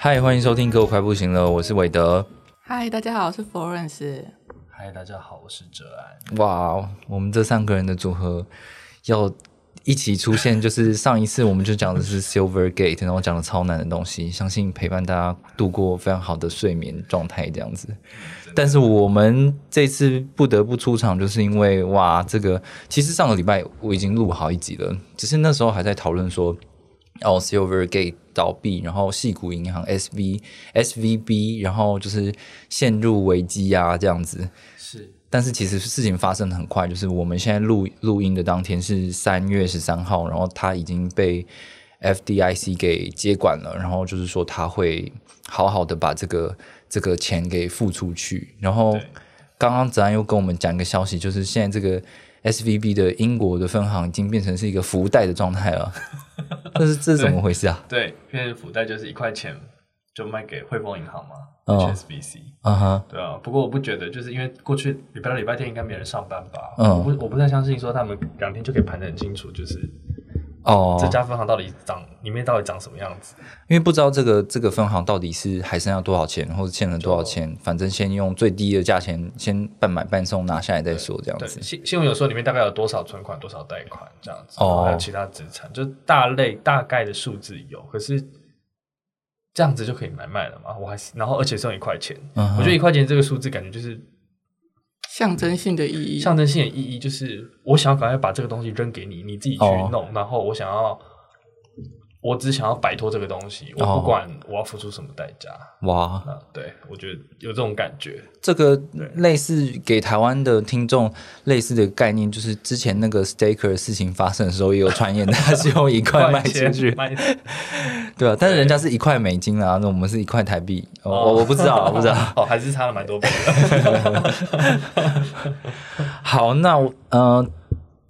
嗨，欢迎收听《哥我快不行了》，我是韦德。嗨，大家好，我是 Florence。嗨，大家好，我是哲安。哇，我们这三个人的组合要一起出现，就是上一次我们就讲的是 Silver Gate，然后讲了超难的东西，相信陪伴大家度过非常好的睡眠状态这样子。但是我们这次不得不出场，就是因为哇，这个其实上个礼拜我已经录好一集了，只是那时候还在讨论说。哦，Silvergate 倒闭，然后细谷银行 S V S V B，然后就是陷入危机啊，这样子。是，但是其实事情发生的很快，就是我们现在录录音的当天是三月十三号，然后他已经被 F D I C 给接管了，然后就是说他会好好的把这个这个钱给付出去。然后刚刚子安又跟我们讲一个消息，就是现在这个 S V B 的英国的分行已经变成是一个福袋的状态了。这是这是怎么回事啊？对，因为福袋就是一块钱就卖给汇丰银行嘛，HSBC。啊哈，对啊。不过我不觉得，就是因为过去礼拜六、礼拜天应该没人上班吧？嗯，我不我不太相信说他们两天就可以盘得很清楚，就是哦，这家分行到底长里面到底长什么样子？因为不知道这个这个分行到底是还剩下多少钱，或者欠了多少钱，反正先用最低的价钱先半买半送拿下来再说，这样子。新新闻有说里面大概有多少存款、多少贷款这样子，哦，还有其他资产，就大类大概的数字有，可是这样子就可以买卖了嘛？我还是然后而且剩一块钱，我觉得一块钱这个数字感觉就是象征性的意义，象征性的意义就是我想要赶快把这个东西扔给你，你自己去弄，然后我想要。我只想要摆脱这个东西，我不管我要付出什么代价。哇，对我觉得有这种感觉。这个类似给台湾的听众类似的概念，就是之前那个 Staker 的事情发生的时候，也有传言，他是用一块 卖出去，对啊，但是人家是一块美金啊，那我们是一块台币，我我不知道，不知道，哦，还是差了蛮多倍的。好，那呃，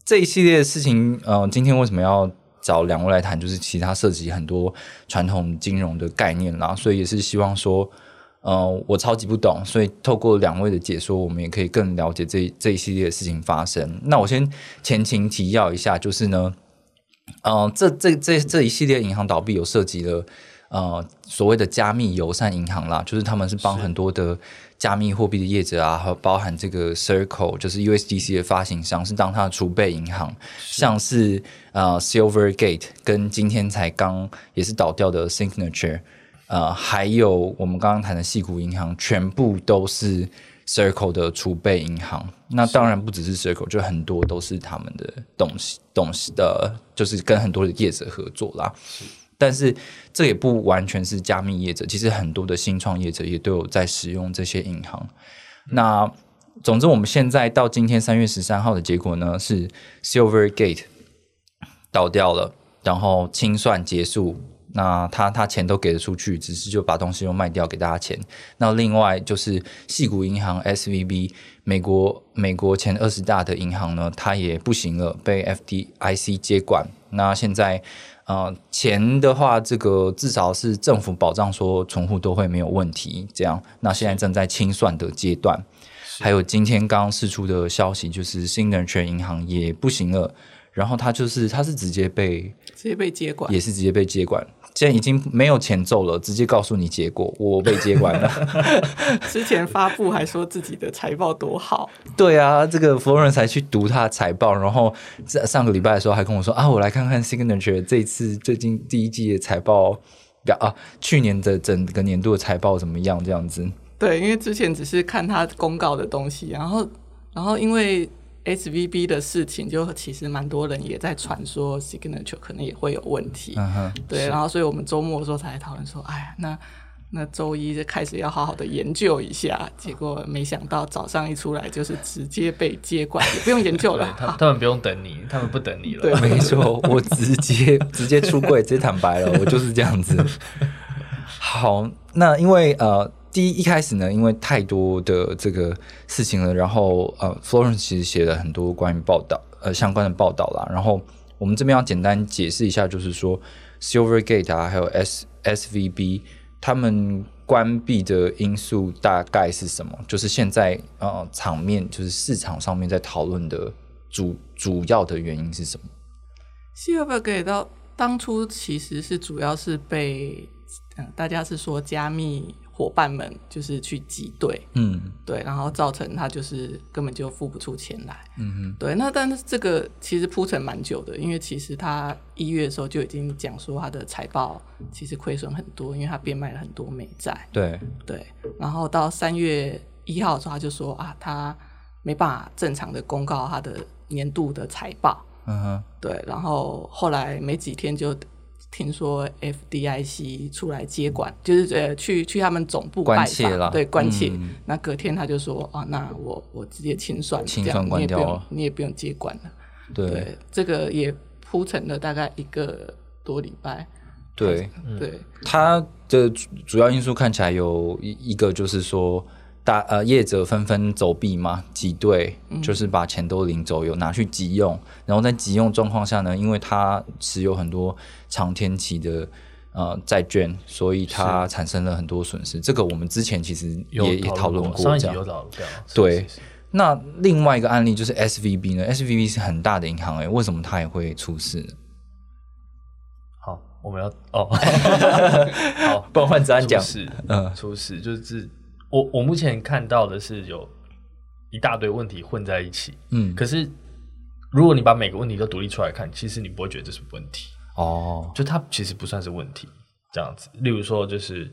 这一系列的事情，呃，今天为什么要？找两位来谈，就是其他涉及很多传统金融的概念啦，所以也是希望说，呃，我超级不懂，所以透过两位的解说，我们也可以更了解这这一系列的事情发生。那我先前情提要一下，就是呢，呃，这这这这一系列银行倒闭有涉及了呃所谓的加密友善银行啦，就是他们是帮很多的。加密货币的业者啊，和包含这个 Circle，就是 USDC 的发行商，是当它的储备银行，像是呃 Silvergate，跟今天才刚也是倒掉的 Signature，呃，还有我们刚刚谈的细谷银行，全部都是 Circle 的储备银行。那当然不只是 Circle，就很多都是他们的东西东西的，就是跟很多的业者合作啦。但是这也不完全是加密业者，其实很多的新创业者也都有在使用这些银行。那总之，我们现在到今天三月十三号的结果呢，是 Silvergate 倒掉了，然后清算结束。那他他钱都给了出去，只是就把东西又卖掉给大家钱。那另外就是细谷银行 SVB，美国美国前二十大的银行呢，它也不行了，被 FDIC 接管。那现在。啊，钱的话，这个至少是政府保障说存户都会没有问题。这样，那现在正在清算的阶段。还有今天刚刚释出的消息，就是新能源银行也不行了。然后它就是它是直接被直接被接管，也是直接被接管。现在已经没有前奏了，直接告诉你结果，我被接管了。之前发布还说自己的财报多好，对啊，这个佛人才去读他的财报，然后在上个礼拜的时候还跟我说啊，我来看看 Signature 这次最近第一季的财报表啊，去年的整个年度的财报怎么样？这样子。对，因为之前只是看他公告的东西，然后然后因为。S V B 的事情，就其实蛮多人也在传说，Signature 可能也会有问题。对，然后所以我们周末的时候才讨论说，哎呀，那那周一就开始要好好的研究一下。结果没想到早上一出来，就是直接被接管，也不用研究了。他他们不用等你，他们不等你了。对，没错，我直接直接出柜，直接坦白了，我就是这样子。好，那因为呃，第一一开始呢，因为太多的这个事情了，然后呃，Florence 其实写了很多关于报道呃相关的报道啦，然后我们这边要简单解释一下，就是说 Silvergate 啊，还有 S SVB 他们关闭的因素大概是什么？就是现在呃场面就是市场上面在讨论的主主要的原因是什么？Silvergate 到当初其实是主要是被。嗯，大家是说加密伙伴们就是去挤兑，嗯，对，然后造成他就是根本就付不出钱来，嗯哼，对。那但是这个其实铺陈蛮久的，因为其实他一月的时候就已经讲说他的财报其实亏损很多，因为他变卖了很多美债，对对。然后到三月一号的时候，他就说啊，他没办法正常的公告他的年度的财报，嗯哼，对。然后后来没几天就。听说 FDIC 出来接管，就是呃去去他们总部关切了，对关切。那隔天他就说啊，那我我直接清算，清算关掉了，你也不用接管了。对，这个也铺陈了大概一个多礼拜。对对，它的主要因素看起来有一一个就是说。大呃，业者纷纷走避嘛，挤兑，就是把钱都领走，有拿去急用，然后在急用状况下呢，因为他持有很多长天期的呃债券，所以它产生了很多损失。这个我们之前其实也也讨论过，这样对。那另外一个案例就是 S V B 呢，S V B 是很大的银行，哎，为什么它也会出事？呢？好，我们要哦，好，不然换子安讲，嗯，出事就是。我我目前看到的是有一大堆问题混在一起，嗯，可是如果你把每个问题都独立出来看，其实你不会觉得这是问题哦，就它其实不算是问题这样子。例如说，就是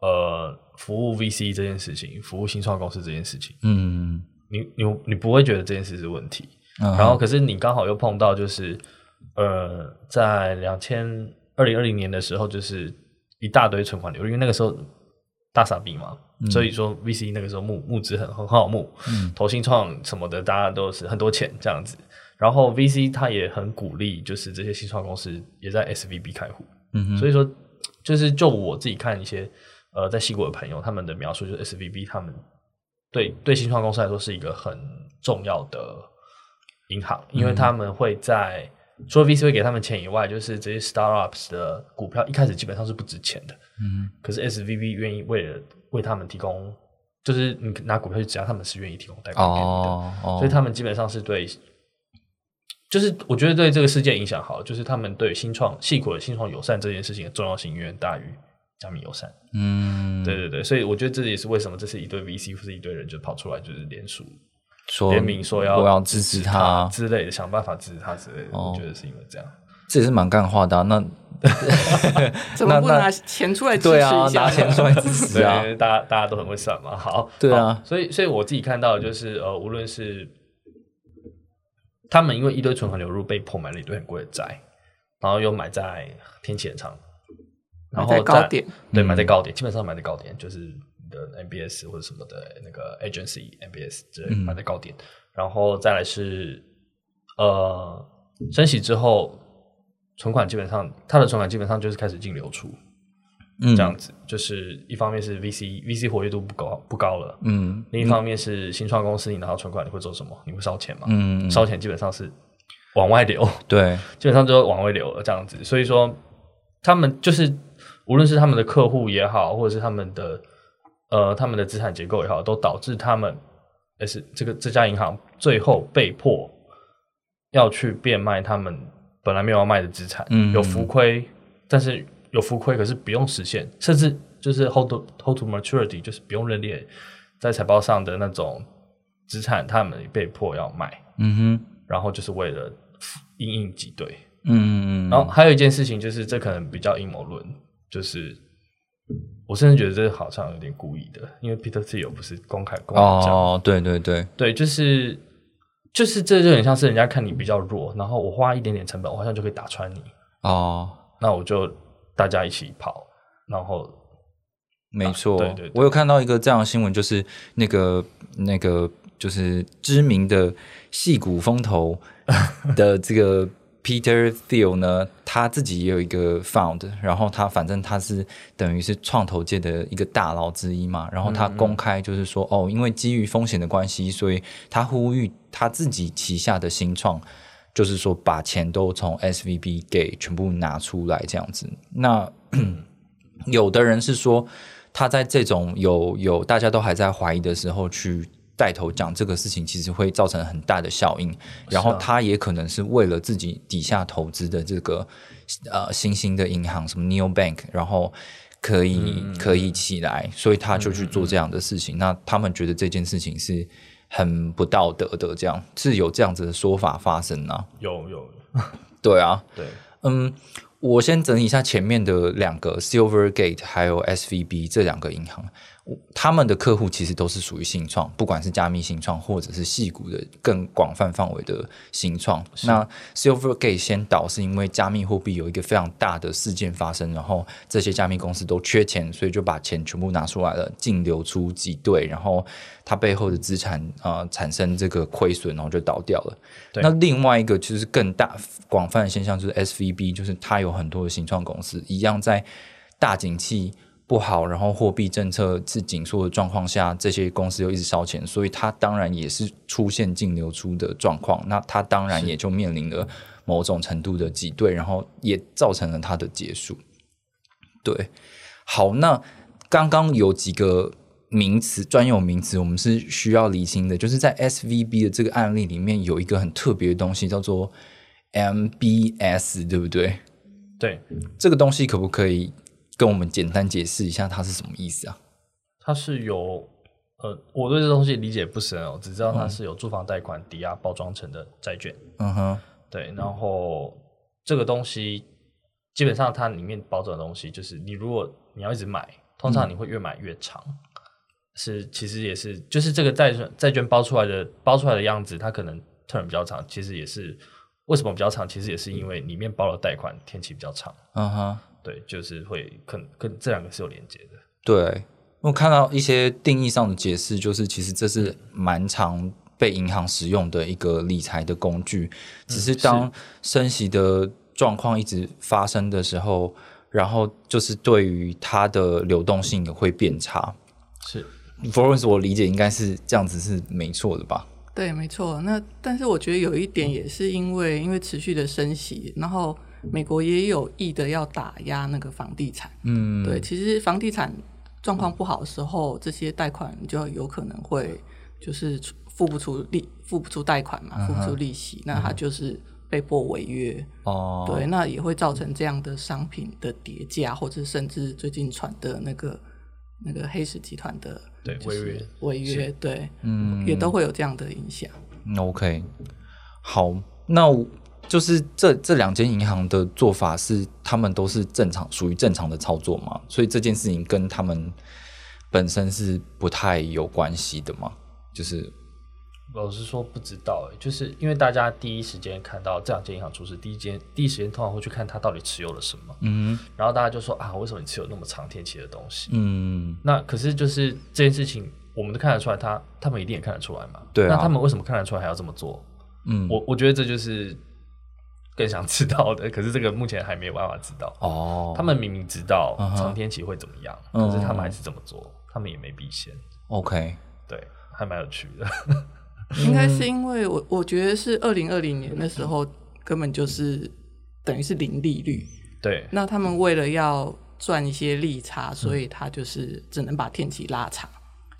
呃，服务 VC 这件事情，服务新创公司这件事情，嗯，你你你不会觉得这件事是问题，然后可是你刚好又碰到就是呃，在两千二零二零年的时候，就是一大堆存款流，因为那个时候大傻逼嘛。所以说，VC 那个时候募募资很很好募，投新创什么的，大家都是很多钱这样子。然后 VC 他也很鼓励，就是这些新创公司也在 SVB 开户。嗯所以说，就是就我自己看一些呃在西国的朋友他们的描述，就是 SVB 他们对对新创公司来说是一个很重要的银行，因为他们会在除了 VC 会给他们钱以外，就是这些 startups 的股票一开始基本上是不值钱的。嗯，可是 SVB 愿意为了为他们提供，就是你拿股票去质押，他们是愿意提供贷款给你的，哦所以他们基本上是对，就是我觉得对这个世界影响好，就是他们对新创、细股的新创友善这件事情的重要性远远大于加密友善。嗯，对对对，所以我觉得这也是为什么这是一堆 VC 或是一堆人就跑出来就是联署、说联名说要我要支持他之类的，想办法支持他之类的。我觉得是因为这样，这也是蛮干话的。那 怎么不拿钱出来支持一下？拿钱出来支持啊！大家大家都很会算嘛。好，对啊。所以，所以我自己看到的就是，呃，无论是他们因为一堆存款流入，被迫买了一堆很贵的债，然后又买在天气很长，然后高点，对，买在高点，基本上买在高点，就是的 MBS 或者什么的那个 agency MBS 之类买在高点，然后再来是呃升息之后。存款基本上，他的存款基本上就是开始净流出，这样子，就是一方面是 VC VC 活跃度不高不高了，嗯，另一方面是新创公司你拿到存款你会做什么？你会烧钱吗？嗯，烧钱基本上是往外流，对，基本上就往外流了这样子，所以说他们就是无论是他们的客户也好，或者是他们的呃他们的资产结构也好，都导致他们也是这个这家银行最后被迫要去变卖他们。本来没有要卖的资产，有浮亏，但是有浮亏，可是不用实现，甚至就是 hold hold to maturity，就是不用认列在财报上的那种资产，他们被迫要卖。嗯哼，然后就是为了应应挤兑。嗯嗯嗯。然后还有一件事情，就是这可能比较阴谋论，就是我甚至觉得这好像有点故意的，因为 Peter Thiel 不是公开公开讲，哦，对对对对，就是。就是这就很像是人家看你比较弱，然后我花一点点成本，我好像就可以打穿你哦。那我就大家一起跑，然后没错，对对，我有看到一个这样的新闻，就是那个那个就是知名的戏骨风头的这个 Peter Thiel 呢，他自己也有一个 found，然后他反正他是等于是创投界的一个大佬之一嘛，然后他公开就是说，哦，因为基于风险的关系，所以他呼吁他自己旗下的新创，就是说把钱都从 SVB 给全部拿出来这样子。那 有的人是说，他在这种有有大家都还在怀疑的时候去。带头讲这个事情，其实会造成很大的效应。然后他也可能是为了自己底下投资的这个呃新兴的银行，什么 Neo Bank，然后可以可以起来，所以他就去做这样的事情。那他们觉得这件事情是很不道德的，这样是有这样子的说法发生呢？有有，对啊，对，嗯，我先整理一下前面的两个 Silvergate 还有 SVB 这两个银行。他们的客户其实都是属于新创，不管是加密新创或者是细股的更广泛范围的新创。那 Silvergate 先倒是因为加密货币有一个非常大的事件发生，然后这些加密公司都缺钱，所以就把钱全部拿出来了，净流出几对，然后它背后的资产啊产生这个亏损，然后就倒掉了。那另外一个就是更大广泛的现象就是 SVB，就是它有很多的新创公司一样在大景气。不好，然后货币政策是紧缩的状况下，这些公司又一直烧钱，所以它当然也是出现净流出的状况。那它当然也就面临了某种程度的挤兑，然后也造成了它的结束。对，好，那刚刚有几个名词专有名词，我们是需要理清的，就是在 S V B 的这个案例里面有一个很特别的东西，叫做 M B S，对不对？对，这个东西可不可以？跟我们简单解释一下，它是什么意思啊？它是有呃，我对这东西理解不深哦，只知道它是有住房贷款抵押包装成的债券。嗯哼，对。然后这个东西基本上它里面包装的东西，就是你如果你要一直买，通常你会越买越长。是，其实也是，就是这个债券债券包出来的包出来的样子，它可能 term 比较长。其实也是为什么比较长？其实也是因为里面包的贷款天期比较长。嗯哼。对，就是会能跟这两个是有连接的。对，我看到一些定义上的解释，就是其实这是蛮常被银行使用的一个理财的工具。只是当升息的状况一直发生的时候，然后就是对于它的流动性也会变差。是，Florence，我理解应该是这样子是没错的吧？对，没错。那但是我觉得有一点也是因为因为持续的升息，然后。美国也有意的要打压那个房地产，嗯，对，其实房地产状况不好的时候，这些贷款就有可能会就是付不出利，付不出贷款嘛，付不出利息，那他就是被迫违约，哦，对，那也会造成这样的商品的叠加，或者甚至最近传的那个那个黑石集团的对违约违约，对，嗯，也都会有这样的影响。OK，好，那。就是这这两间银行的做法是，他们都是正常，属于正常的操作嘛，所以这件事情跟他们本身是不太有关系的嘛。就是老实说不知道，就是因为大家第一时间看到这两间银行出事，第一间第一时间通常会去看它到底持有了什么，嗯，然后大家就说啊，为什么你持有那么长天期的东西？嗯，那可是就是这件事情，我们都看得出来，他他们一定也看得出来嘛。对，那他们为什么看得出来还要这么做？嗯，我我觉得这就是。更想知道的，可是这个目前还没有办法知道。哦，他们明明知道长天期会怎么样，可是他们还是这么做，他们也没避险。OK，对，还蛮有趣的。应该是因为我我觉得是二零二零年的时候根本就是等于是零利率。对，那他们为了要赚一些利差，所以他就是只能把天期拉长，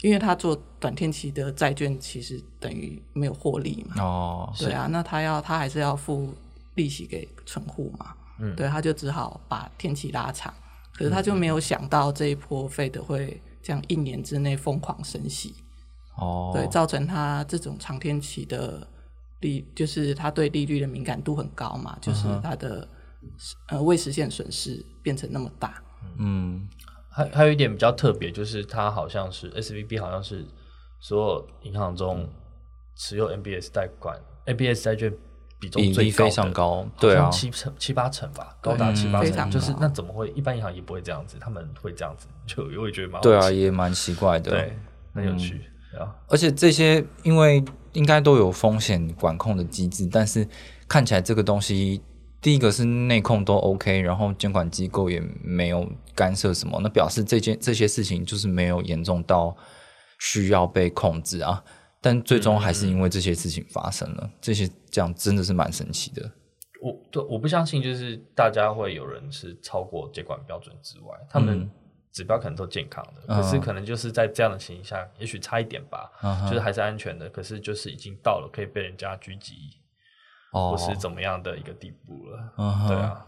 因为他做短天期的债券其实等于没有获利嘛。哦，对啊，那他要他还是要付。利息给存户嘛，嗯，对，他就只好把天期拉长，可是他就没有想到这一波费的会这样一年之内疯狂升息，哦，对，造成他这种长天期的利，就是他对利率的敏感度很高嘛，就是他的呃未实现损失变成那么大，嗯，还还有一点比较特别，就是他好像是 S V B 好像是所有银行中持有 N B S 贷款 N B S 债券。比重最非常高，对啊，七成七八成吧，高达七八成，就是那怎么会？一般银行也不会这样子，他们会这样子，就我也觉得蛮对啊，也蛮奇怪的，对，很有趣啊。而且这些因为应该都有风险管控的机制，但是看起来这个东西第一个是内控都 OK，然后监管机构也没有干涉什么，那表示这件这些事情就是没有严重到需要被控制啊。但最终还是因为这些事情发生了，这些这样真的是蛮神奇的。我对我不相信，就是大家会有人是超过监管标准之外，他们指标可能都健康的，可是可能就是在这样的情形下，也许差一点吧，就是还是安全的，可是就是已经到了可以被人家狙击。或是怎么样的一个地步了？对啊，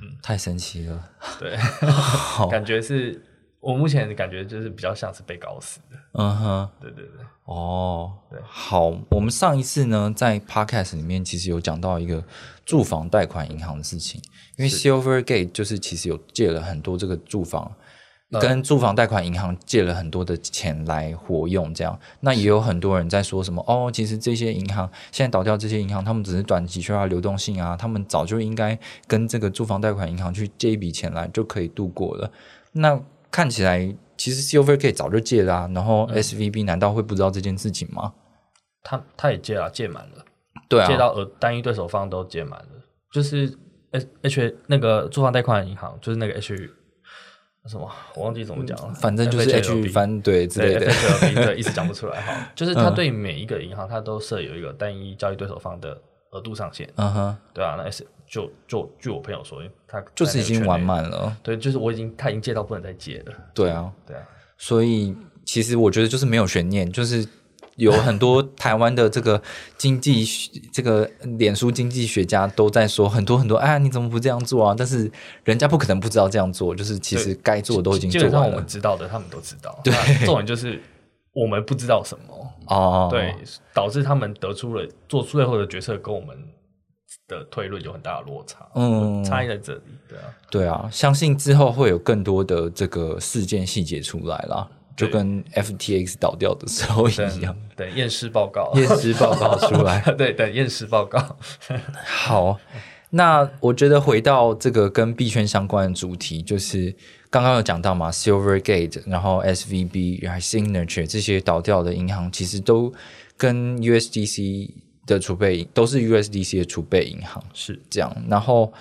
嗯，太神奇了。对 感觉是我目前感觉就是比较像是被搞死的。嗯哼，对对对。哦，对，好，我们上一次呢在 podcast 里面其实有讲到一个住房贷款银行的事情，因为 Silvergate 就是其实有借了很多这个住房。跟住房贷款银行借了很多的钱来活用，这样那也有很多人在说什么哦，其实这些银行现在倒掉，这些银行他们只是短期缺乏流动性啊，他们早就应该跟这个住房贷款银行去借一笔钱来就可以度过了。那看起来其实 Silvergate 早就借了，然后 SVB 难道会不知道这件事情吗？他他也借了，借满了，对啊，借到呃单一对手方都借满了，就是 H H 那个住房贷款银行，就是那个 H。什么？我忘记怎么讲了。反正就是 H 反对之类的，对，一直讲不出来哈。就是他对每一个银行，他都设有一个单一交易对手方的额度上限。嗯哼，对啊，那 S 就就据我朋友说，他就是已经玩满了。对，就是我已经他已经借到不能再借了。对啊，对啊。所以其实我觉得就是没有悬念，就是。有很多 台湾的这个经济，这个脸书经济学家都在说很多很多，哎，你怎么不这样做啊？但是人家不可能不知道这样做，就是其实该做的都已经做完了。我们知道的，他们都知道。对，重点就是我们不知道什么。哦，对，导致他们得出了做出最后的决策，跟我们的推论有很大的落差。嗯，差异在这里，对啊，对啊，相信之后会有更多的这个事件细节出来啦。就跟 FTX 倒掉的时候一样，等验尸报告，验尸报告出来，对，等验尸报告。好，那我觉得回到这个跟币圈相关的主题，就是刚刚有讲到嘛，Silvergate，然后 SVB，然后 Signature 这些倒掉的银行，其实都跟 USDC 的储备都是 USDC 的储备银行，是这样。然后，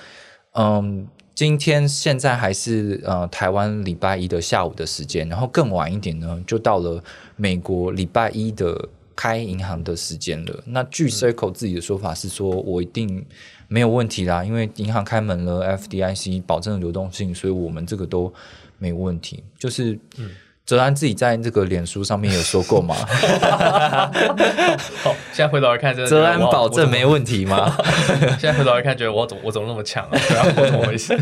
嗯。今天现在还是呃台湾礼拜一的下午的时间，然后更晚一点呢，就到了美国礼拜一的开银行的时间了。那据 Circle 自己的说法是说，我一定没有问题啦，因为银行开门了，FDIC 保证流动性，所以我们这个都没问题。就是。泽安自己在这个脸书上面有说过吗？好，现在回头来看，泽安保证没问题吗？现在回头来看，觉得我怎我怎么那么强啊？怎么回事？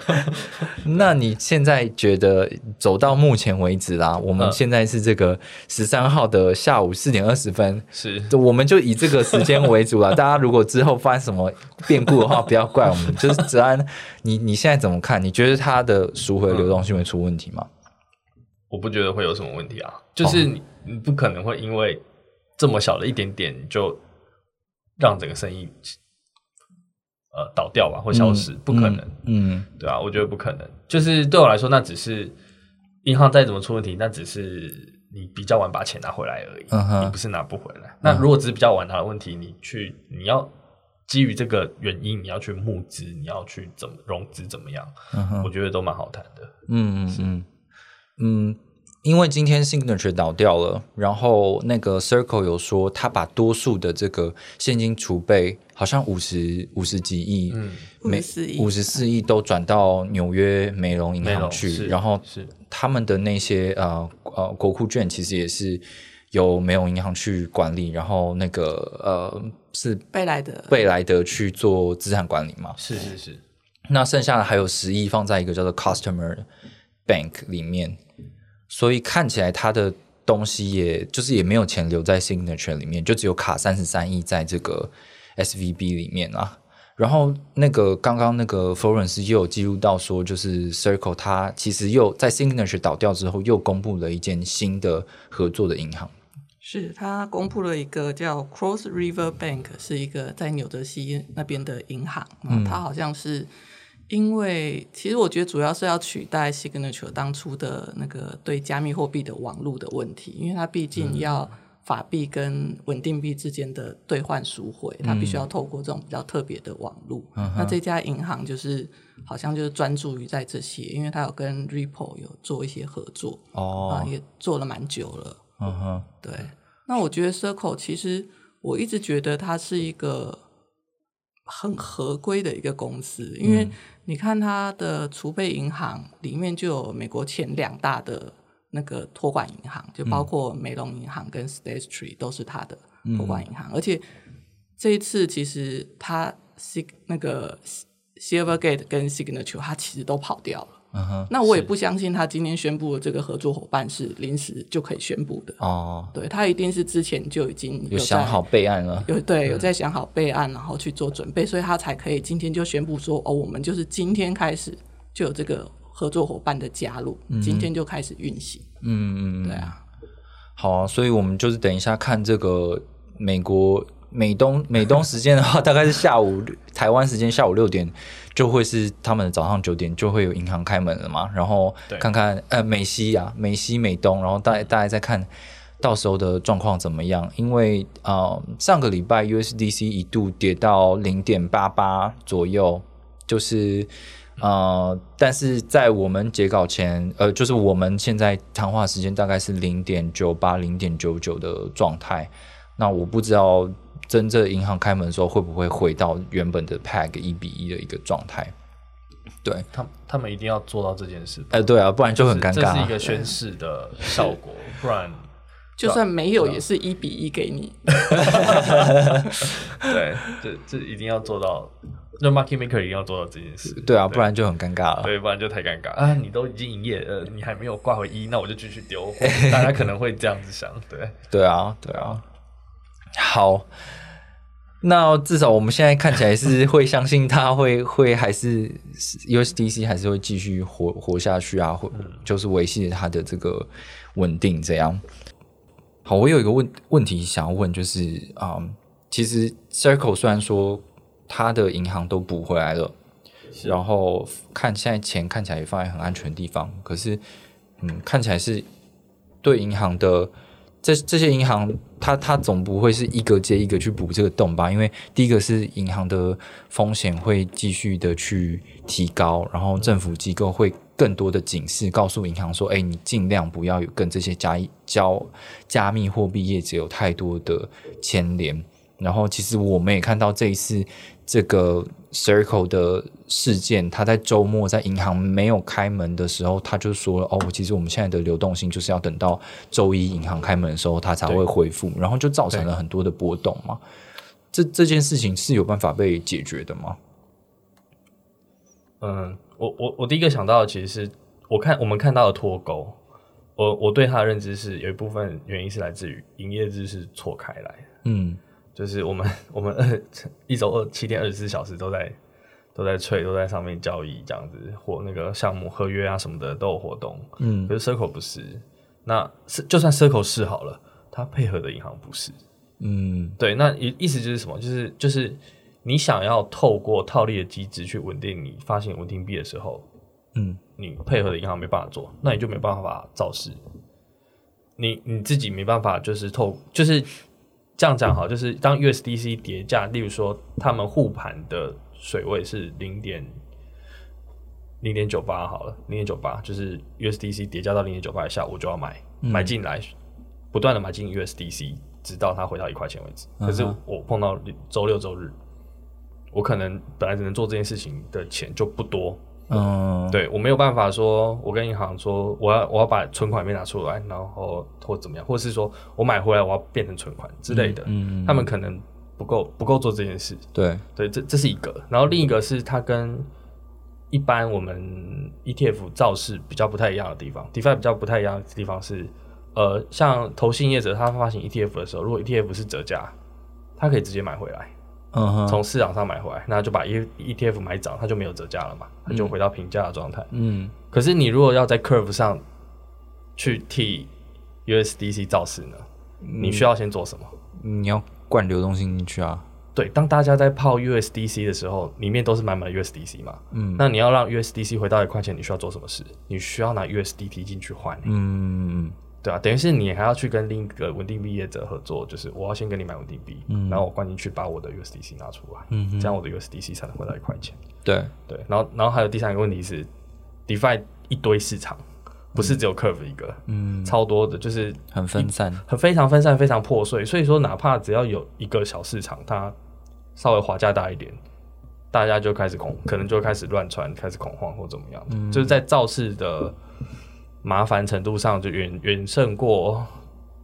那你现在觉得走到目前为止啦，我们现在是这个十三号的下午四点二十分，是，我们就以这个时间为主了。大家如果之后发生什么变故的话，不要怪我们。就是泽安，你你现在怎么看？你觉得他的赎回流动性会出问题吗？我不觉得会有什么问题啊，就是你你不可能会因为这么小的一点点就让整个生意呃倒掉吧，或消失，不可能，嗯，对啊，我觉得不可能。就是对我来说，那只是银行再怎么出问题，那只是你比较晚把钱拿回来而已，你不是拿不回来。那如果只是比较晚拿的问题，你去你要基于这个原因，你要去募资，你要去怎么融资怎么样？我觉得都蛮好谈的。嗯嗯嗯。嗯，因为今天 Signature 倒掉了，然后那个 Circle 有说他把多数的这个现金储备，好像五十五十几亿，嗯，五十四亿，五十四亿都转到纽约美容银行去，然后是他们的那些呃呃国库券其实也是由美容银行去管理，然后那个呃是贝莱德贝莱德去做资产管理嘛，是是是，那剩下的还有十亿放在一个叫做 Customer Bank 里面。所以看起来他的东西，也就是也没有钱留在 Signature 里面，就只有卡三十三亿在这个 SVB 里面啊。然后那个刚刚那个 Florence 又有记录到说，就是 Circle 它其实又在 Signature 倒掉之后，又公布了一间新的合作的银行。是他公布了一个叫 Cross River Bank，是一个在纽泽西那边的银行。嗯，它好像是。因为其实我觉得主要是要取代 Signature 当初的那个对加密货币的网络的问题，因为它毕竟要法币跟稳定币之间的兑换赎回，它必须要透过这种比较特别的网络。那这家银行就是好像就是专注于在这些，因为它有跟 Ripple 有做一些合作，哦，也做了蛮久了。嗯哼，对。那我觉得 Circle 其实我一直觉得它是一个很合规的一个公司，因为你看它的储备银行里面就有美国前两大的。那个托管银行就包括美隆银行跟 State Street 都是它的托管银行，而且这一次其实它 Sig 那个 Silvergate 跟 Signature 他其实都跑掉了。嗯哼，那我也不相信他今天宣布的这个合作伙伴是临时就可以宣布的。哦，对他一定是之前就已经有想好备案了，有对有在想好备案，然后去做准备，所以他才可以今天就宣布说哦，我们就是今天开始就有这个。合作伙伴的加入，今天就开始运行。嗯嗯，对啊，好啊，所以我们就是等一下看这个美国美东 美东时间的话，大概是下午台湾时间下午六点，就会是他们的早上九点就会有银行开门了嘛。然后看看呃美西啊美西美东，然后大大家再看到时候的状况怎么样。因为啊上个礼拜 USDC 一度跌到零点八八左右，就是。呃，但是在我们截稿前，呃，就是我们现在谈话时间大概是零点九八、零点九九的状态。那我不知道真正银行开门的时候会不会回到原本的 PEG 一比一的一个状态。对他，他们一定要做到这件事。哎，对啊，不然就很尴尬。这是一个宣誓的效果，不然就算没有也是一比一给你。对，这这一定要做到。那 market maker 一定要做到这件事，对啊，不然就很尴尬了。对，不然就太尴尬啊！你都已经营业，了，你还没有挂回一，那我就继续丢。大家可能会这样子想，对，对啊，对啊。好，那至少我们现在看起来是会相信他会 会还是 USDC 还是会继续活活下去啊，或就是维系它的这个稳定这样。好，我有一个问问题想要问，就是啊，其实 Circle 虽然说。他的银行都补回来了，然后看现在钱看起来也放在很安全的地方，可是，嗯，看起来是对银行的这这些银行，它它总不会是一个接一个去补这个洞吧？因为第一个是银行的风险会继续的去提高，然后政府机构会更多的警示，告诉银行说：“哎，你尽量不要有跟这些加交加密货币业者有太多的牵连。”然后，其实我们也看到这一次。这个 Circle 的事件，他在周末在银行没有开门的时候，他就说：“哦，其实我们现在的流动性就是要等到周一银行开门的时候，它才会恢复。”然后就造成了很多的波动嘛。这这件事情是有办法被解决的吗？嗯，我我我第一个想到的其实是我看我们看到的脱钩，我我对他的认知是有一部分原因是来自于营业日是错开来的。嗯。就是我们 我们二一周二七天二十四小时都在都在催都在上面交易这样子或那个项目合约啊什么的都有活动，嗯，可是 Circle 不是，那是就算 Circle 是好了，它配合的银行不是，嗯，对，那意意思就是什么？就是就是你想要透过套利的机制去稳定你发行稳定币的时候，嗯，你配合的银行没办法做，那你就没办法造势，你你自己没办法就是透就是。这样讲好，就是当 USDC 叠价，例如说他们护盘的水位是零点零点九八好了，零点九八就是 USDC 叠加到零点九八以下，我就要买买进来，不断的买进 USDC，直到它回到一块钱为止。可是我碰到周六周日，我可能本来只能做这件事情的钱就不多。嗯，对我没有办法说，我跟银行说，我要我要把存款面拿出来，然后或怎么样，或是说我买回来我要变成存款之类的，嗯，他们可能不够不够做这件事。对。对，这这是一个，然后另一个是它跟一般我们 ETF 造势比较不太一样的地方，DeFi 比较不太一样的地方是，呃，像投信业者他发行 ETF 的时候，如果 ETF 是折价，他可以直接买回来。嗯，从市场上买回来，那就把 E ETF 买涨，它就没有折价了嘛，它就回到平价的状态。嗯，可是你如果要在 Curve 上去替 USDC 造势呢，你需要先做什么？你要灌流动性进去啊。对，当大家在泡 USDC 的时候，里面都是满满的 USDC 嘛。嗯，那你要让 USDC 回到一块钱，你需要做什么事？你需要拿 USDT 进去换。嗯，对啊，等于是你还要去跟另一个稳定币业者合作，就是我要先跟你买稳定币，然后我灌进去把我的 USDC 拿出来，这样我的 USDC 才能回到一块钱。对对，然后然后还有第三个问题是，DeFi 一堆市场，不是只有 Curve 一个，嗯，超多的，就是很分散，很非常分散，非常破碎。所以说，哪怕只要有一个小市场，它稍微滑价大一点，大家就开始恐，可能就开始乱传，开始恐慌或怎么样，就是在造势的。麻烦程度上就远远胜过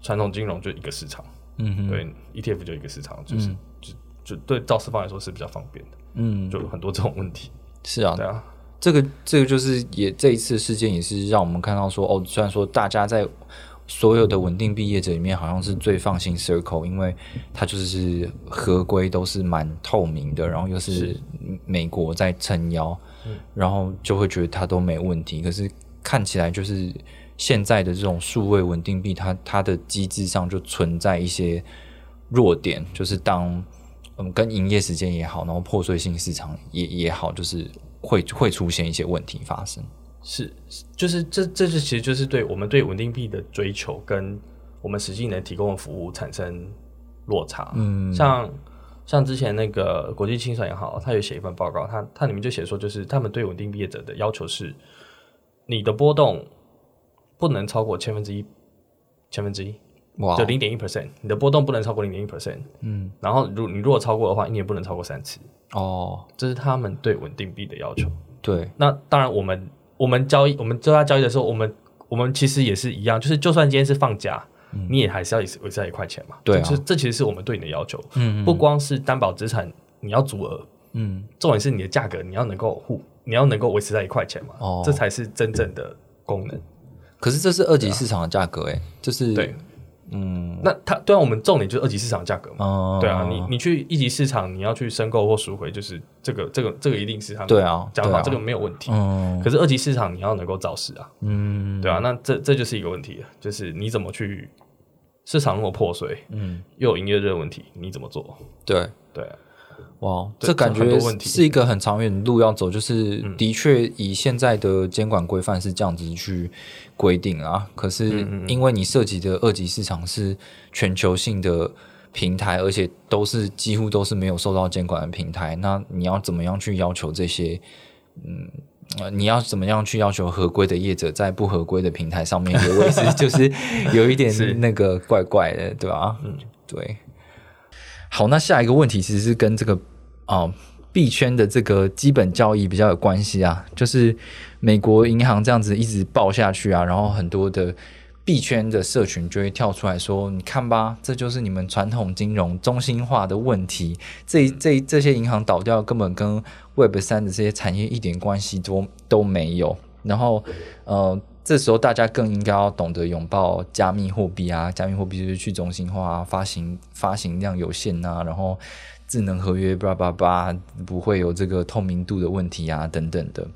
传统金融，就一个市场。嗯哼，对，ETF 就一个市场，就是就就对造市方来说是比较方便的。嗯，就很多这种问题。是啊，对啊，这个这个就是也这一次事件也是让我们看到说，哦，虽然说大家在所有的稳定毕业者里面好像是最放心 Circle，因为它就是合规都是蛮透明的，然后又是美国在撑腰，然后就会觉得它都没问题。可是看起来就是现在的这种数位稳定币，它它的机制上就存在一些弱点，就是当嗯跟营业时间也好，然后破碎性市场也也好，就是会会出现一些问题发生。是，就是这这是其实就是对我们对稳定币的追求跟我们实际能提供的服务产生落差。嗯，像像之前那个国际清算也好，他有写一份报告，他他里面就写说，就是他们对稳定币业者的要求是。你的波动不能超过千分之一，千分之一，就零点一 percent。你的波动不能超过零点一 percent。嗯，然后如你如果超过的话，你也不能超过三次。哦，这是他们对稳定币的要求。对，那当然，我们我们交易，我们做他交易的时候，我们我们其实也是一样，就是就算今天是放假，你也还是要维持在一块钱嘛。对，这这其实是我们对你的要求。嗯，不光是担保资产你要足额，嗯，重点是你的价格你要能够护。你要能够维持在一块钱嘛？哦，这才是真正的功能。可是这是二级市场的价格哎，就是对，嗯，那它对啊，我们重点就是二级市场价格嘛。哦，对啊，你你去一级市场，你要去申购或赎回，就是这个这个这个一定是他们对啊讲法，这个没有问题。嗯，可是二级市场你要能够造势啊，嗯，对啊，那这这就是一个问题了，就是你怎么去市场那么破碎，嗯，又有营业热问题，你怎么做？对对。哇，这感觉是一个很长远的路要走，就是的确以现在的监管规范是这样子去规定啊。可是因为你涉及的二级市场是全球性的平台，而且都是几乎都是没有受到监管的平台，那你要怎么样去要求这些？嗯，你要怎么样去要求合规的业者在不合规的平台上面也维持？就是有一点那个怪怪的，对吧？嗯，对。好，那下一个问题其实是跟这个啊币圈的这个基本交易比较有关系啊，就是美国银行这样子一直爆下去啊，然后很多的币圈的社群就会跳出来说：“你看吧，这就是你们传统金融中心化的问题，这这这些银行倒掉根本跟 Web 三的这些产业一点关系都都没有。”然后，呃。这时候大家更应该要懂得拥抱加密货币啊！加密货币就是去中心化，发行发行量有限啊，然后智能合约叭叭叭不会有这个透明度的问题啊，等等的。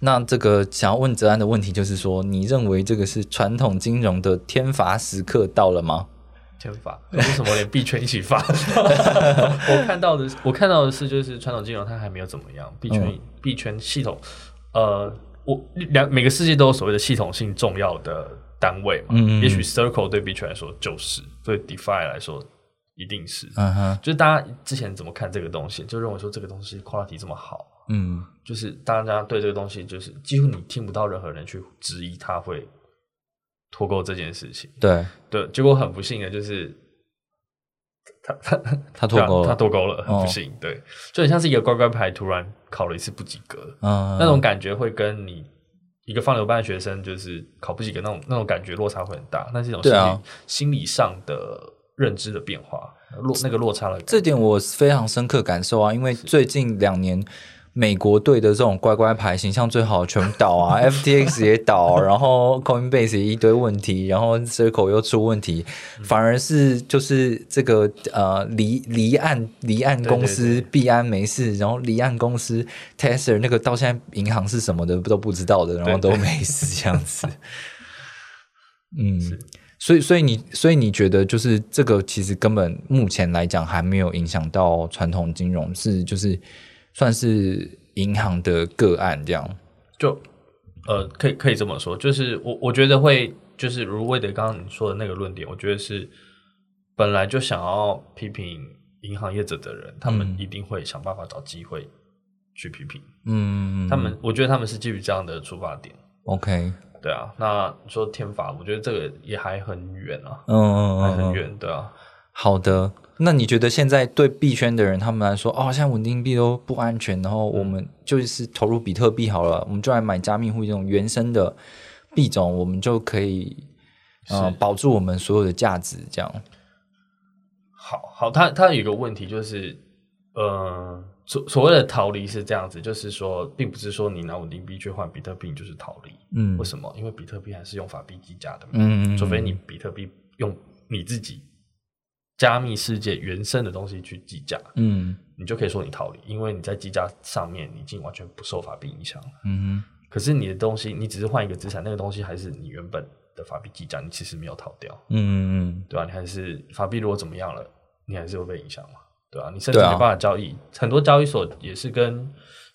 那这个想要问泽安的问题就是说，你认为这个是传统金融的天罚时刻到了吗？天罚？为什么连币圈一起罚？我看到的，我看到的是，就是传统金融它还没有怎么样，币圈币圈系统，呃。我两每个世界都有所谓的系统性重要的单位嘛，嗯也许 Circle 对币圈来说就是，对 DeFi 来说一定是，嗯哼，就是大家之前怎么看这个东西，就认为说这个东西 quality 这么好，嗯，就是大家对这个东西就是几乎你听不到任何人去质疑它会脱钩这件事情，对。对，结果很不幸的就是。他 他他脱钩了，他脱钩了，不行。对，就很像是一个乖乖牌突然考了一次不及格，嗯，那种感觉会跟你一个放牛班的学生就是考不及格那种那种感觉落差会很大。那是一种心理心理上的认知的变化，落那个落差了。这点我非常深刻感受啊，因为最近两年。美国队的这种乖乖牌形象最好全倒啊，FTX 也倒，然后 Coinbase 也一堆问题，然后 Circle 又出问题，反而是就是这个呃离离岸离岸公司币安没事，然后离岸公司 Tesla 那个到现在银行是什么的都不知道的，然后都没事这样子。嗯，所以所以你所以你觉得就是这个其实根本目前来讲还没有影响到传统金融，是就是。算是银行的个案，这样就呃，可以可以这么说，就是我我觉得会就是如魏德刚刚你说的那个论点，我觉得是本来就想要批评银行业者的人，他们一定会想办法找机会去批评。嗯，他们我觉得他们是基于这样的出发点。OK，对啊。那说天法，我觉得这个也还很远啊。嗯嗯嗯，还很远，对啊。好的，那你觉得现在对币圈的人他们来说，哦，现在稳定币都不安全，然后我们就是投入比特币好了，我们就来买加密货币这种原生的币种，我们就可以呃保住我们所有的价值，这样。好好，他他有一个问题就是，呃，所所谓的逃离是这样子，就是说，并不是说你拿稳定币去换比特币就是逃离，嗯，为什么？因为比特币还是用法币计价的，嗯，除非你比特币用你自己。加密世界原生的东西去计价，嗯，你就可以说你逃离，因为你在计价上面你已经完全不受法币影响了，嗯哼。可是你的东西，你只是换一个资产，那个东西还是你原本的法币计价，你其实没有逃掉，嗯嗯嗯，对吧？你还是法币如果怎么样了，你还是会被影响嘛，对吧？你甚至没办法交易，很多交易所也是跟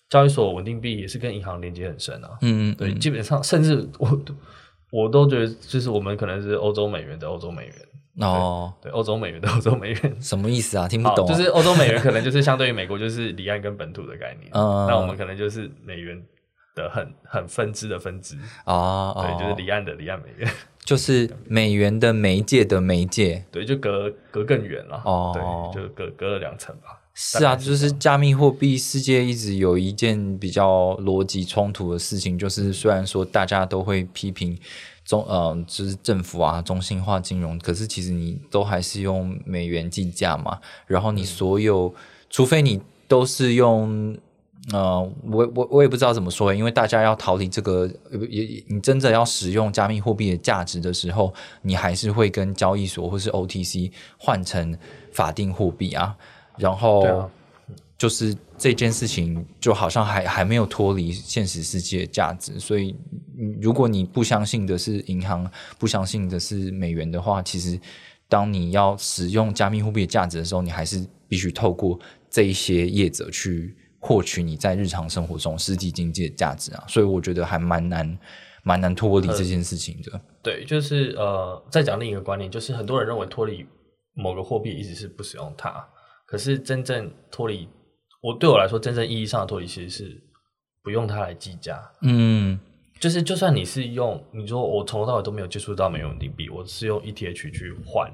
交易所稳定币也是跟银行连接很深啊，嗯嗯，对，基本上甚至我我都觉得，就是我们可能是欧洲美元的欧洲美元。哦，对，欧洲美元的 欧洲美元什么意思啊？听不懂。就是欧洲美元可能就是相对于美国，就是离岸跟本土的概念。嗯，那我们可能就是美元的很很分支的分支。哦，对，就是离岸的离岸美元，就是美元的媒介的媒介。对，就隔隔更远了。哦，对，就隔隔了两层吧。是啊，就是加密货币世界一直有一件比较逻辑冲突的事情，就是虽然说大家都会批评。中呃，就是政府啊，中心化金融。可是其实你都还是用美元计价嘛。然后你所有，除非你都是用呃，我我我也不知道怎么说，因为大家要逃离这个，也你真的要使用加密货币的价值的时候，你还是会跟交易所或是 OTC 换成法定货币啊。然后。就是这件事情就好像还还没有脱离现实世界价值，所以如果你不相信的是银行，不相信的是美元的话，其实当你要使用加密货币的价值的时候，你还是必须透过这一些业者去获取你在日常生活中实体经济的价值啊。所以我觉得还蛮难蛮难脱离这件事情的。对，就是呃，再讲另一个观念，就是很多人认为脱离某个货币一直是不使用它，可是真正脱离。我对我来说，真正意义上的脱离其实是不用它来计价。嗯，就是就算你是用，你说我从头到尾都没有接触到美元稳定币，我是用 ETH 去换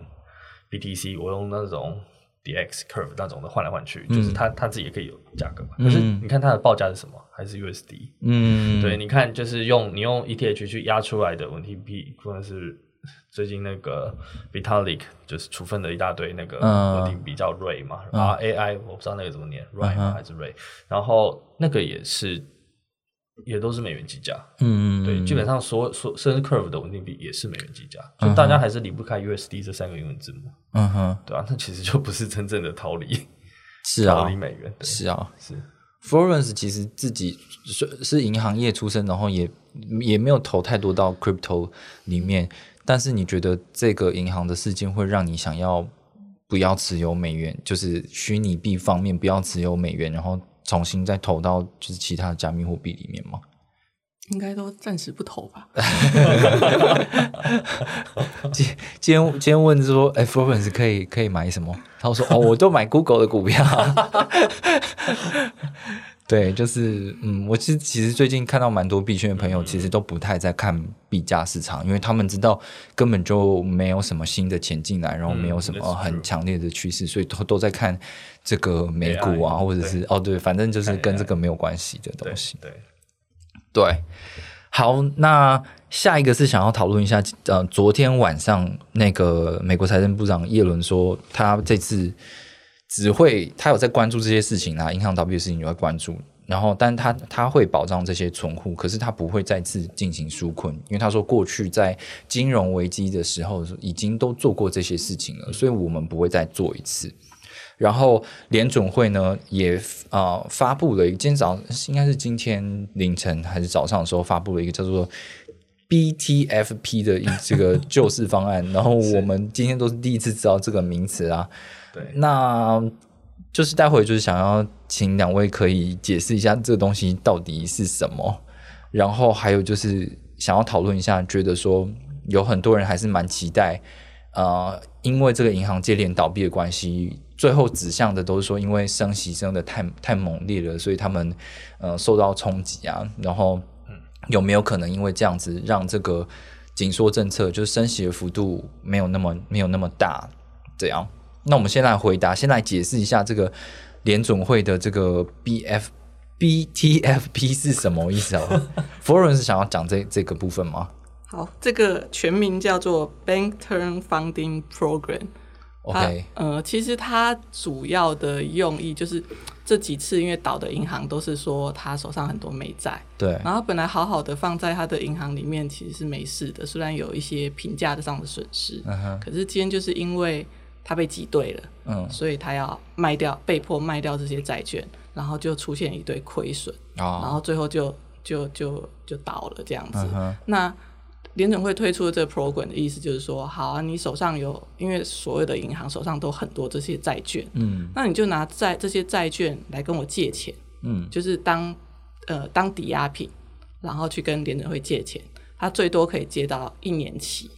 BTC，我用那种 DX Curve 那种的换来换去，就是它它自己也可以有价格嘛。可是你看它的报价是什么？还是 USD？嗯，对，你看就是用你用 ETH 去压出来的稳定币，或者是。最近那个 Vitalik 就是处分了一大堆那个稳定比较 Ray 嘛，R A I 我不知道那个怎么念，Ray 还是 Ray，然后那个也是也都是美元计价，嗯，对，基本上所所甚至 Curve 的稳定币也是美元计价，就大家还是离不开 USD 这三个英文字母，嗯哼，对啊，那其实就不是真正的逃离，是啊，逃离美元，是啊，是。Florence 其实自己是是银行业出身，然后也也没有投太多到 Crypto 里面。但是你觉得这个银行的事件会让你想要不要持有美元，就是虚拟币方面不要持有美元，然后重新再投到就是其他的加密货币里面吗？应该都暂时不投吧。今 今天今天问说，哎，Florence 可以可以买什么？他说哦，我都买 Google 的股票。对，就是嗯，我其实其实最近看到蛮多币圈的朋友，其实都不太在看币价市场，因为他们知道根本就没有什么新的钱进来，然后没有什么很强烈的趋势，所以都都在看这个美股啊，或者是哦对，反正就是跟这个没有关系的东西。对对，好，那下一个是想要讨论一下，呃，昨天晚上那个美国财政部长耶伦说，他这次。只会他有在关注这些事情啊，银行倒闭的事情也会关注，然后，但他他会保障这些存户，可是他不会再次进行纾困，因为他说过去在金融危机的时候已经都做过这些事情了，所以我们不会再做一次。然后联准会呢也啊发布了一个今天早应该是今天凌晨还是早上的时候发布了一个叫做 BTFP 的这个救市方案，然后我们今天都是第一次知道这个名词啊。那就是待会就是想要请两位可以解释一下这个东西到底是什么，然后还有就是想要讨论一下，觉得说有很多人还是蛮期待，呃，因为这个银行接连倒闭的关系，最后指向的都是说，因为升息升的太太猛烈了，所以他们呃受到冲击啊。然后有没有可能因为这样子让这个紧缩政策就是升息的幅度没有那么没有那么大？这样，那我们先来回答，先来解释一下这个联总会的这个 B F B T F P 是什么意思啊？弗伦是想要讲这这个部分吗？好，这个全名叫做 Bank Term Funding Program。OK，呃，其实它主要的用意就是这几次因为倒的银行都是说他手上很多美债，对，然后本来好好的放在他的银行里面其实是没事的，虽然有一些评价的上的损失，嗯可是今天就是因为他被挤兑了，嗯，所以他要卖掉，被迫卖掉这些债券，然后就出现一堆亏损，哦，然后最后就就就就倒了这样子。嗯那联准会推出的这个 program 的意思就是说，好啊，你手上有，因为所有的银行手上都很多这些债券，嗯。那你就拿债这些债券来跟我借钱，嗯。就是当呃当抵押品，然后去跟联准会借钱，他最多可以借到一年期，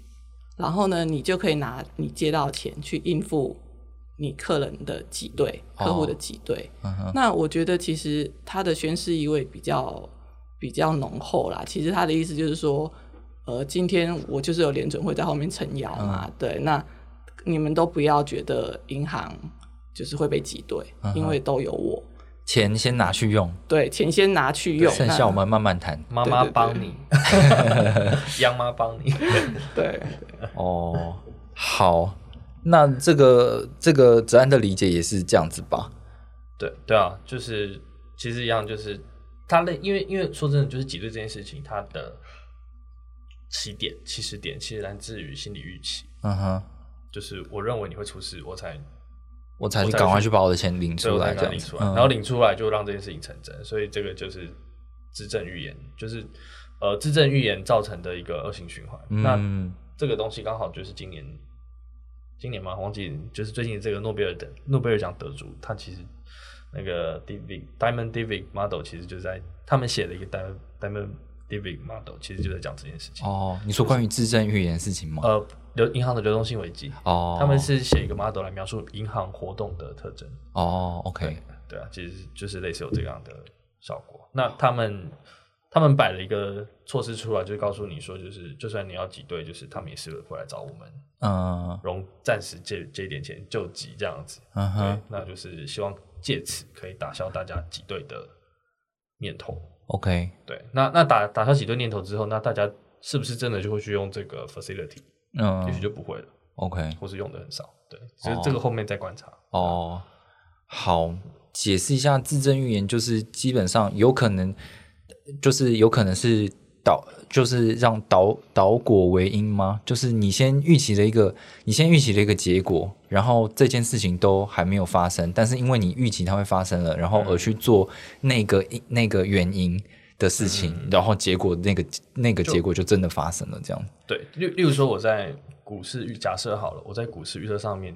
然后呢，你就可以拿你借到钱去应付你客人的挤兑、哦客户的挤兑。嗯那我觉得其实他的宣誓意味比较比较浓厚啦。其实他的意思就是说，呃，今天我就是有联准会在后面撑腰嘛，嗯对，那你们都不要觉得银行就是会被挤兑，嗯因为都有我。钱先拿去用，对，钱先拿去用，剩下我们慢慢谈。妈妈帮你，央妈帮你。那 对。哦，好，那这个这个泽安的理解也是这样子吧？对对啊，就是其实一样，就是他类，因为因为说真的，就是挤兑这件事情，它的起点起始点其实来自于心理预期，嗯哼，就是我认为你会出事，我才我才去我才去赶快去把我的钱领出来，这样然后领出来就让这件事情成真，所以这个就是自证预言，就是呃自证预言造成的一个恶性循环。那嗯这个东西刚好就是今年，今年嘛，忘记就是最近这个诺贝尔的诺贝尔奖得主，他其实那个 Divic Diamond Divic Model 其实就在他们写了一个 Diamond Diamond Divic Model，其实就在讲这件事情。哦，你说关于自证预言的事情吗？呃，流银行的流动性危机，哦，他们是写一个 model 来描述银行活动的特征。哦，OK，对啊，其实就是类似有这样的效果。那他们他们摆了一个措施出来，就是告诉你说，就是就算你要挤兑，就是他们也是会来找我们嗯融暂时借借一点钱救急这样子。嗯哼，那就是希望借此可以打消大家挤兑的念头。，OK，对，那那打打消几顿念头之后，那大家是不是真的就会去用这个 facility？嗯也许就不会了，，OK，或是用的很少。对，所以这个后面再观察。哦，好，解释一下自证预言，就是基本上有可能，就是有可能是导，就是让导导果为因吗？就是你先预期了一个，你先预期了一个结果，然后这件事情都还没有发生，但是因为你预期它会发生了，然后而去做那个那个原因的事情，然后结果那个那个结果就真的发生了，这样。对，例例如说我在股市预假设好了，我在股市预测上面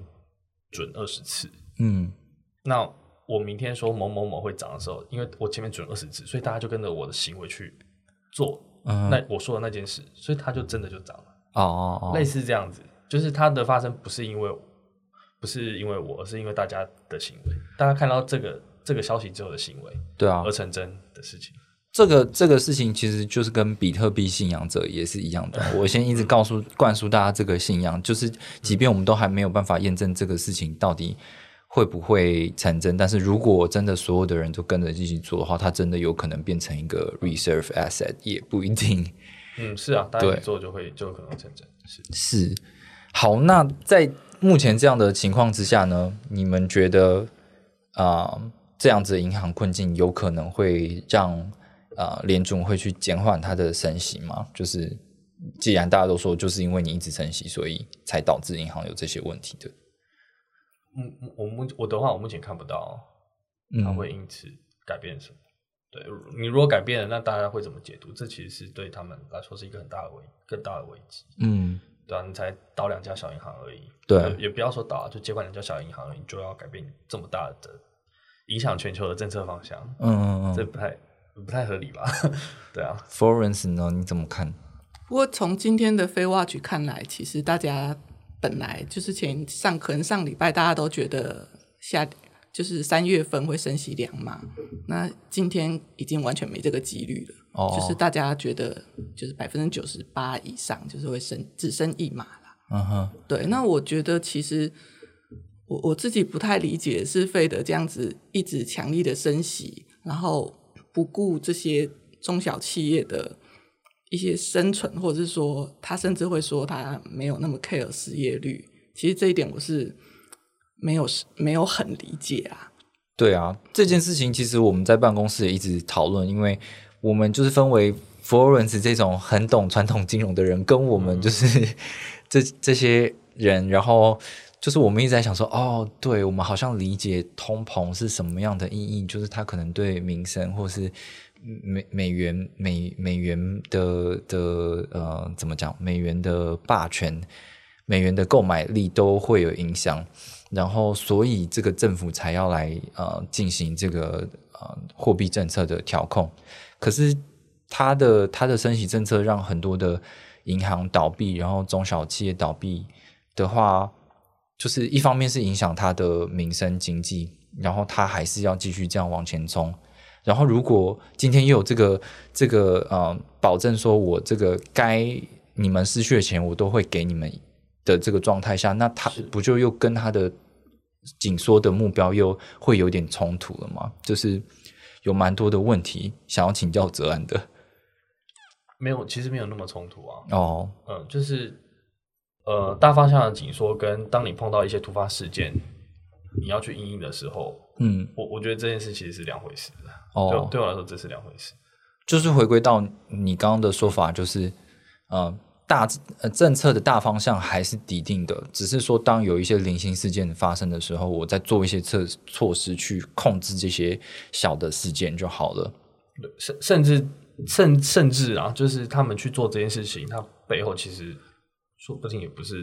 准二十次，嗯那我明天说某某某会涨的时候，因为我前面准二十次，所以大家就跟着我的行为去做，嗯，那我说的那件事，所以它就真的就涨了，哦哦哦，类似这样子，就是它的发生不是因为不是因为我，而是因为大家的行为，大家看到这个这个消息之后的行为对啊而，成真的事情。这个这个事情其实就是跟比特币信仰者也是一样的。我先一直告诉灌输大家这个信仰，就是即便我们都还没有办法验证这个事情到底会不会产生，但是如果真的所有的人都跟着一起做的话，它真的有可能变成一个 reserve asset，也不一定。嗯，是啊，大家一做就会就有可能成真，是。是，好，那在目前这样的情况之下呢，你们觉得啊、这样子的银行困境有可能会让啊、联总会去减缓它的升息吗？就是既然大家都说，就是因为你一直升息，所以才导致银行有这些问题的。嗯，我目我的话，我目前看不到它嗯会因此改变什么。对你如果改变了，那大家会怎么解读？这其实是对他们来说是一个很大的危更大的危机。嗯，对啊，你才倒两家小银行而已，对也也不要说倒啊，就接管两家小银行而已，你就要改变这么大的影响全球的政策方向，嗯嗯嗯这不太不太合理吧？对啊，，Florence 呢？你怎么看？不过从今天的非 watch 看来，其实大家本来就是前上可能上礼拜大家都觉得下就是三月份会升息两码，那今天已经完全没这个几率了。哦，就是大家觉得就是百分之九十八以上就是会升只升一码了。嗯哼，对。那我觉得其实我我自己不太理解是费德这样子一直强力的升息，然后不顾这些中小企业的。一些生存，或者是说，他甚至会说他没有那么 care 失业率。其实这一点我是没有没有很理解啊。对啊，这件事情其实我们在办公室也一直讨论，因为我们就是分为 Florence 这种很懂传统金融的人，跟我们就是 这这些人，然后就是我们一直在想说，哦，对我们好像理解通膨是什么样的意义，就是它可能对民生或是。美美元美美元的的呃怎么讲？美元的霸权，美元的购买力都会有影响，然后所以这个政府才要来呃进行这个呃货币政策的调控。可是它的它的升息政策让很多的银行倒闭，然后中小企业倒闭的话，就是一方面是影响它的民生经济，然后它还是要继续这样往前冲。然后，如果今天又有这个这个呃保证，说我这个该你们失去的钱，我都会给你们的这个状态下，那他不就又跟他的紧缩的目标又会有点冲突了吗？就是有蛮多的问题想要请教泽安的。没有，其实没有那么冲突啊。哦，嗯，就是呃大方向的紧缩，跟当你碰到一些突发事件，你要去应应的时候，嗯，我我觉得这件事其实是两回事。哦，对我来说这是两回事。就是回归到你刚刚的说法，就是呃大呃政策的大方向还是抵定的，只是说当有一些零星事件发生的时候，我在做一些措措施去控制这些小的事件就好了。甚甚至甚甚至啊，就是他们去做这件事情，它背后其实说不定也不是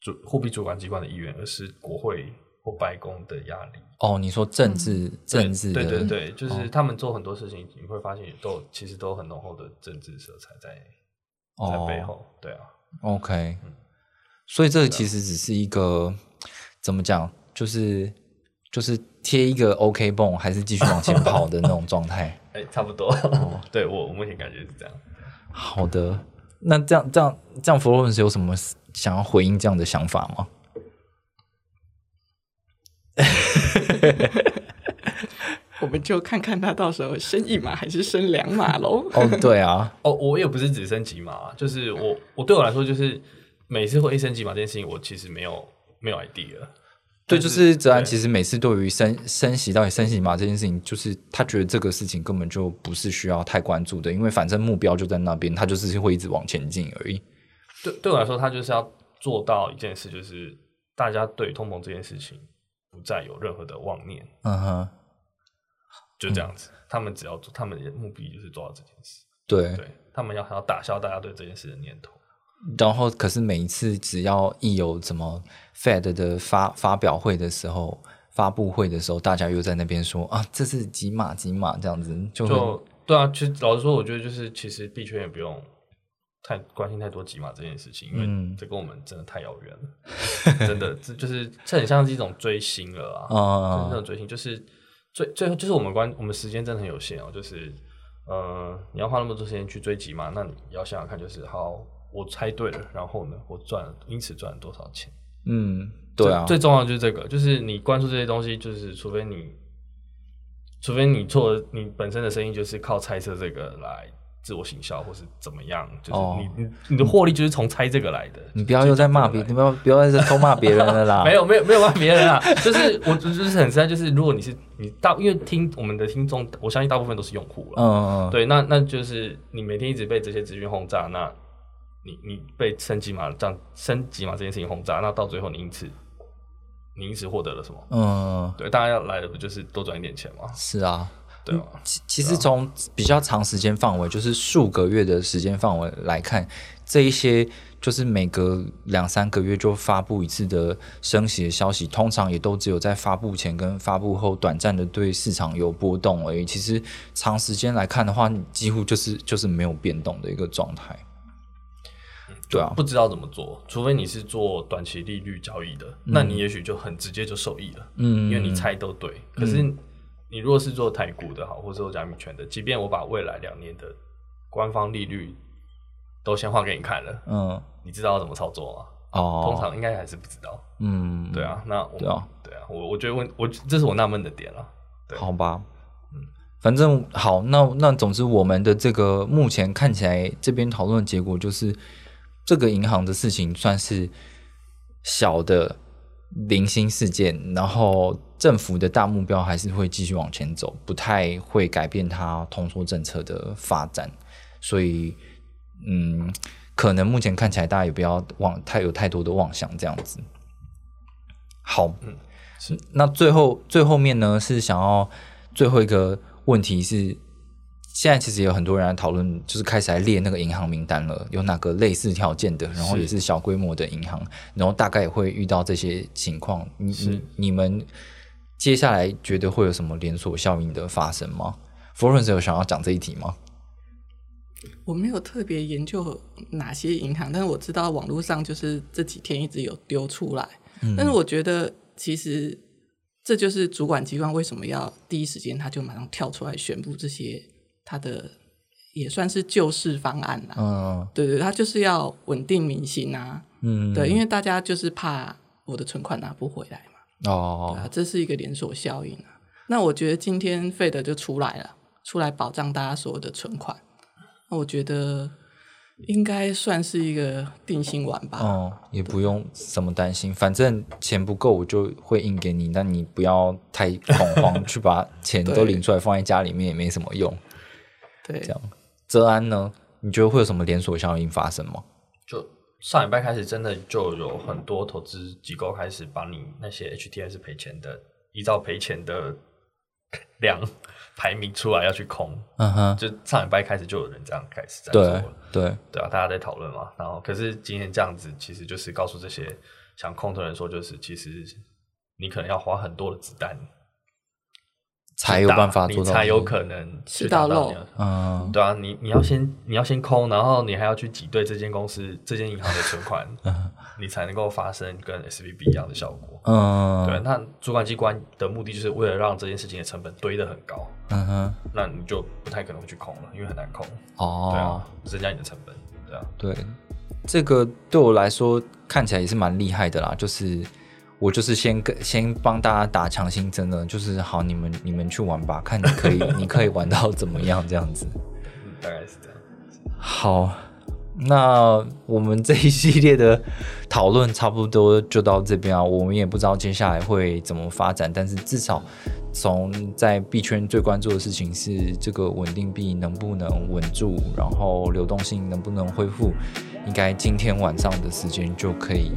主货币主管机关的意愿，而是国会。白宫的压力哦，你说政治政治对对对，就是他们做很多事情，你会发现都其实都很浓厚的政治色彩在在背后。对啊，OK，所以这其实只是一个怎么讲，就是就是贴一个 OK 泵，还是继续往前 跑的那种状态。哎，差不多。对我我目前感觉是这样。好的，那这样这样这样，弗洛伦斯有什么想要回应这样的想法吗？我们就看看他到时候升一码还是升两码喽。哦，对啊，哦，我也不是只升几码，就是我我对我来说，就是每次会一升几码这件事情，我其实没有没有 idea。对，就是泽安，其实每次对于升升息到底升几码这件事情，就是他觉得这个事情根本就不是需要太关注的，因为反正目标就在那边，他就是会一直往前进而已。对，对我来说，他就是要做到一件事，就是大家对通膨这件事情。不再有任何的妄念，嗯哼，就这样子。他们只要做，他们的目的就是做到这件事。对，对他们要要打消大家对这件事的念头。然后，可是每一次只要一有什么 Fed 的发发表会的时候、发布会的时候，大家又在那边说啊，这是几码几码这样子，就对啊。其实老实说，我觉得就是其实币圈也不用。太关心太多几码这件事情，因为这跟我们真的太遥远了，真的这就是这很像是一种追星了啊！那种追星就是最最后就是我们关我们时间真的很有限哦，就是呃你要花那么多时间去追几码，那你要想想看，就是好我猜对了，然后呢我赚因此赚了多少钱？嗯，对啊，最重要的就是这个，就是你关注这些东西，就是除非你除非你做你本身的生意就是靠猜测这个来。自我行销或是怎么样，就是你你你的获利就是从猜这个来的。你不要又在骂别，你不要不要再偷骂别人了啦。没有没有没有骂别人啊，就是我就是很实在，就是如果你是你大，因为听我们的听众，我相信大部分都是用户了。嗯嗯。对，那那就是你每天一直被这些资讯轰炸，那你你被升级码这样升级码这件事情轰炸，那到最后你因此你因此获得了什么？嗯，对，大家要来的不就是多赚一点钱吗？是啊。对啊，其其实从比较长时间范围，就是数个月的时间范围来看，这一些就是每隔两三个月就发布一次的升息的消息，通常也都只有在发布前跟发布后短暂的对市场有波动而已。其实长时间来看的话，几乎就是就是没有变动的一个状态。对啊，不知道怎么做，除非你是做短期利率交易的，那你也许就很直接就受益了，嗯，因为你猜都对。可是你如果是做台股的好，或者做加密权的，即便我把未来两年的官方利率都先画给你看了，嗯，你知道怎么操作吗？哦，通常应该还是不知道。嗯，对啊，那对啊，对啊，我我觉得问我这是我纳闷的点了。好吧，嗯，反正好，那那总之我们的这个目前看起来这边讨论的结果就是。这个银行的事情算是小的零星事件，然后政府的大目标还是会继续往前走，不太会改变它通缩政策的发展，所以嗯，可能目前看起来大家也不要妄太有太多的妄想这样子。好，那最后最后面呢是想要最后一个问题是。现在其实有很多人来讨论，就是开始来列那个银行名单了，有哪个类似条件的，然后也是小规模的银行，然后大概也会遇到这些情况。你你你们接下来觉得会有什么连锁效应的发生吗？Florence 有想要讲这一题吗？我没有特别研究哪些银行，但是我知道网络上就是这几天一直有丢出来。但是我觉得其实这就是主管机关为什么要第一时间他就马上跳出来宣布这些。他的也算是救市方案啦，嗯，对对，他就是要稳定民心啊，嗯，对，因为大家就是怕我的存款拿不回来嘛，哦，这是一个连锁效应啊。那我觉得今天费德就出来了，出来保障大家所有的存款，那我觉得。应该算是一个定心丸吧。哦，也不用什么担心，反正钱不够我就会印给你，那你不要太恐慌，去把钱都领出来放在家里面也没什么用。对，这样。泽安呢？你觉得会有什么连锁效应发生吗？就上礼拜开始，真的就有很多投资机构开始把你那些 HTS 赔钱的，依照赔钱的量。排名出来要去空，嗯哼，就上礼拜开始就有人这样开始在做了，对对啊，大家在讨论嘛。然后，可是今天这样子，其实就是告诉这些想空的人说，就是其实你可能要花很多的子弹，才有办法，你才有可能吃到肉。嗯，对啊，你你要先你要先空，然后你还要去挤兑这间公司、这间银行的存款。你才能够发生跟 S V B 一样的效果。嗯，对。那主管机关的目的就是为了让这件事情的成本堆得很高。嗯哼，那你就不太可能会去空了，因为很难空。哦，对啊，增加你的成本。对啊，对。这个对我来说看起来也是蛮厉害的啦。就是我就是先跟先帮大家打强心针的，就是好，你们你们去玩吧，看你可以 你可以玩到怎么样这样子。大概是这样。好。那我们这一系列的讨论差不多就到这边啊，我们也不知道接下来会怎么发展，但是至少从在币圈最关注的事情是这个稳定币能不能稳住，然后流动性能不能恢复，应该今天晚上的时间就可以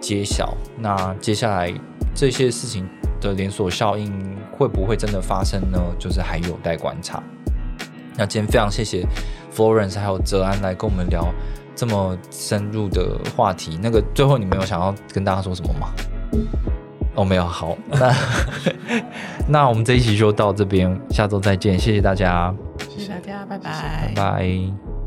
揭晓。那接下来这些事情的连锁效应会不会真的发生呢？就是还有待观察。那今天非常谢谢 Florence 还有泽安来跟我们聊这么深入的话题。那个最后你们有想要跟大家说什么吗？哦，没有。好，那那我们这一期就到这边，下周再见，谢谢大家，谢谢大家，拜拜，拜拜。